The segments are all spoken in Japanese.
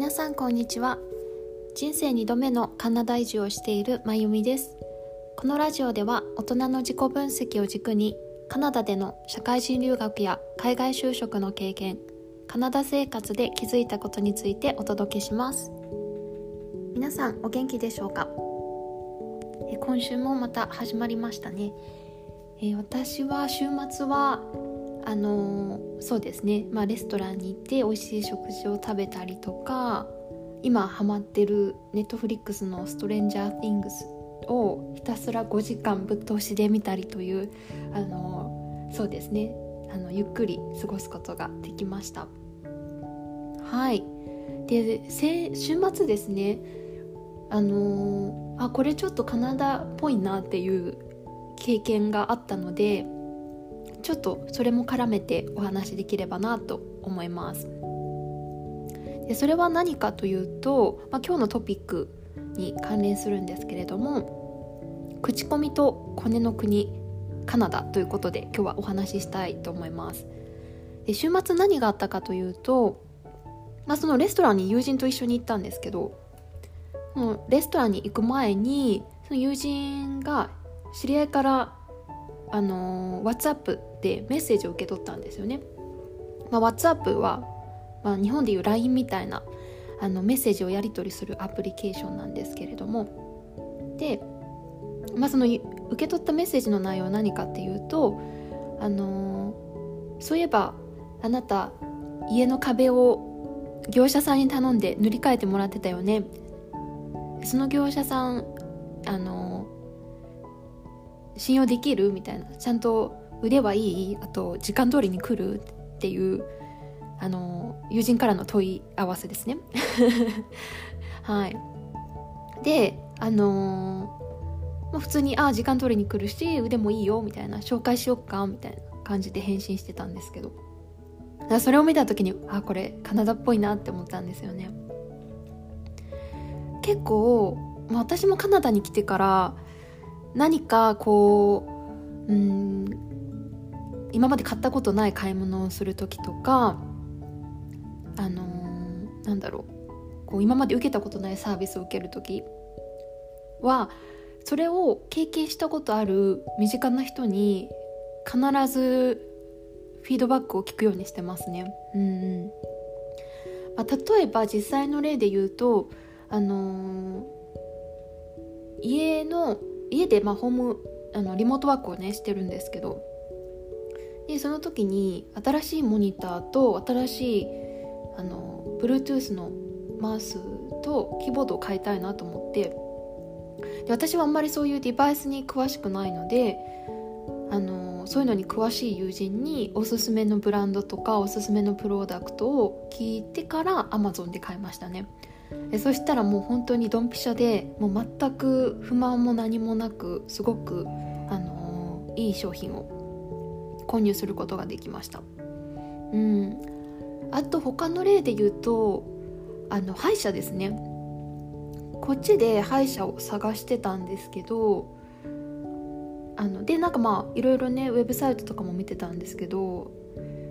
皆さんこんにちは。人生2度目のカナダ移住をしているまゆみです。このラジオでは大人の自己分析を軸にカナダでの社会人留学や海外就職の経験カナダ生活で気づいたことについてお届けします。皆さんお元気でしょうか？今週もまた始まりましたね。え私は週末はあのそうですね、まあ、レストランに行って美味しい食事を食べたりとか今ハマってるネットフリックスの「ストレンジャー・ティングス」をひたすら5時間ぶっ通しで見たりというあのそうですね。あのゆっくり過ごすことができました。はい。で週末ですね。あのあこれちょっとカナダっぽいなっていう経験があったのでちょっとそれも絡めてお話しできればなと思います。でそれは何かというと、まあ、今日のトピックに関連するんですけれども口コミとコネの国カナダということで今日はお話ししたいと思います。で週末何があったかというと、まあ、そのレストランに友人と一緒に行ったんですけどそのレストランに行く前にその友人が知り合いからあの WhatsApp でメッセージを受け取ったんですよね。まあ、WhatsApp は、まあ、日本でいう LINE みたいなあのメッセージをやり取りするアプリケーションなんですけれども。で、まあ、その受け取ったメッセージの内容は何かっていうとあのそういえばあなた家の壁を業者さんに頼んで塗り替えてもらってたよね。その業者さんあの信用できる？みたいな。ちゃんと腕はいいあと時間通りに来るっていうあの友人からの問い合わせですね。はい。であのまあ、普通に「ああ時間通りに来るし腕もいいよ」みたいな「紹介しよっか」みたいな感じで返信してたんですけど。それを見た時にあこれカナダっぽいなって思ったんですよね。結構、私もカナダに来てから何かこう今まで買ったことない買い物をする時とかあのー、なんだろうこう今まで受けたことないサービスを受ける時はそれを経験したことある身近な人に必ずフィードバックを聞くようにしてますね。うんまあ、例えば実際の例で言うと、あのー、家の家でまあホームあのリモートワークをねしてるんですけどでその時に新しいモニターと新しいあの Bluetooth のマウスとキーボードを変えたいなと思ってで私はあんまりそういうデバイスに詳しくないのであのそういうのに詳しい友人におすすめのブランドとかおすすめのプロダクトを聞いてから Amazon で買いましたね。えそしたらもう本当にドンピシャでもう全く不満も何もなくすごく、あの、いい商品を購入することができました。うん。あと他の例で言うとあの歯医者ですね。こっちで歯医者を探してたんですけどあのでなんかまあいろいろねウェブサイトとかも見てたんですけど、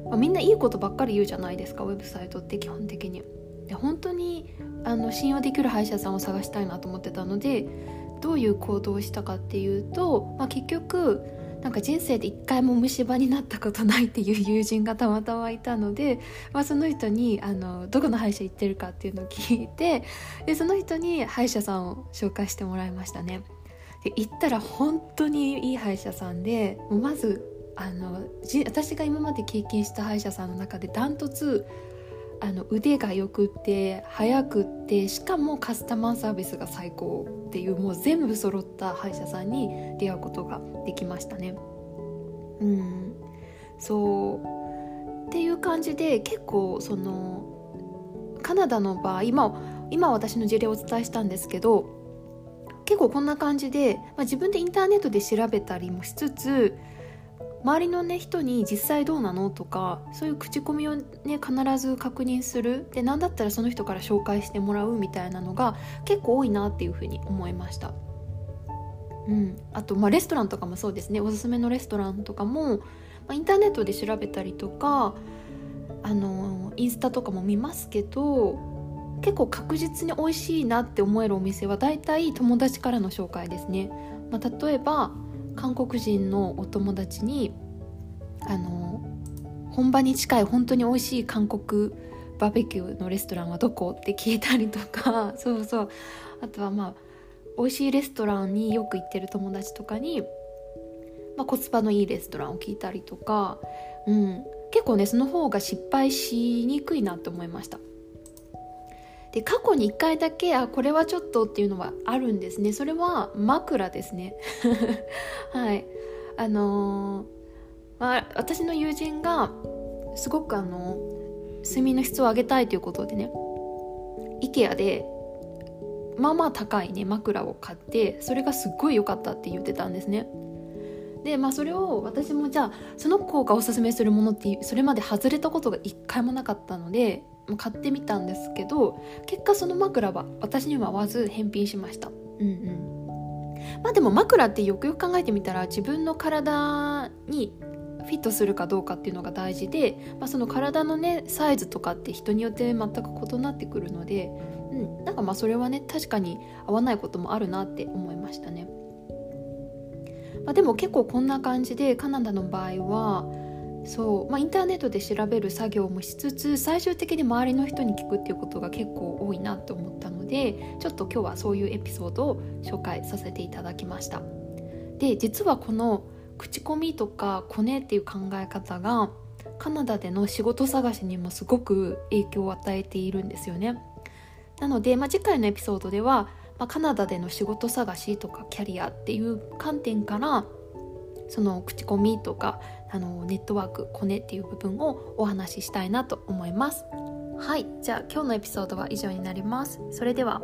まあ、みんないいことばっかり言うじゃないですかウェブサイトって基本的に。で本当にあの信用できる歯医者さんを探したいなと思ってたのでどういう行動をしたかっていうと、まあ、結局なんか人生で一回も虫歯になったことないっていう友人がたまたまいたので、まあ、その人にあのどこの歯医者行ってるかっていうのを聞いてでその人に歯医者さんを紹介してもらいましたね。で行ったら本当にいい歯医者さんでもうまずあの私が今まで経験した歯医者さんの中でダントツあの腕がよくって速くってしかもカスタマーサービスが最高っていうもう全部揃った歯医者さんに出会うことができましたね。うんそうっていう感じで結構そのカナダの場合今今私の事例をお伝えしたんですけど結構こんな感じで、まあ、自分でインターネットで調べたりもしつつ周りのね人に実際どうなの？とかそういう口コミをね必ず確認する。で何だったらその人から紹介してもらうみたいなのが結構多いなっていうふうに思いました。うん、あと、まあ、レストランとかもそうですね。おすすめのレストランとかも、まあ、インターネットで調べたりとかあのインスタとかも見ますけど結構確実に美味しいなって思えるお店は大体友達からの紹介ですね、まあ、例えば韓国人のお友達にあの本場に近い本当に美味しい韓国バーベキューのレストランはどこって聞いたりとか。そうそう。あとはまあ美味しいレストランによく行ってる友達とかに、まあ、コスパのいいレストランを聞いたりとか、うん、結構ねその方が失敗しにくいなって思いました。で過去に1回だけあこれはちょっとっていうのはあるんですね。それは枕ですね。はい。あのー、まあ、私の友人がすごくあの睡眠の質を上げたいということでね IKEA でまあまあ高いね枕を買ってそれがすっごい良かったって言ってたんですね。でまあそれを私もじゃあその子がおすすめするものってそれまで外れたことが一回もなかったので買ってみたんですけど結果その枕は私には合わず返品しました。うんうん。まあでも枕ってよくよく考えてみたら自分の体にフィットするかどうかっていうのが大事で、まあ、その体のねサイズとかって人によって全く異なってくるので、うん、なんかまあそれはね確かに合わないこともあるなって思いましたね。まあ、でも結構こんな感じでカナダの場合はそう、まあ、インターネットで調べる作業もしつつ最終的に周りの人に聞くっていうことが結構多いなと思ったのでちょっと今日はそういうエピソードを紹介させていただきました。で実はこの口コミとかコネっていう考え方がカナダでの仕事探しにもすごく影響を与えているんですよね。なので、まあ、次回のエピソードでは、まあ、カナダでの仕事探しとかキャリアっていう観点からその口コミとかあのネットワークコネっていう部分をお話ししたいなと思います。はい。じゃあ今日のエピソードは以上になります。それでは。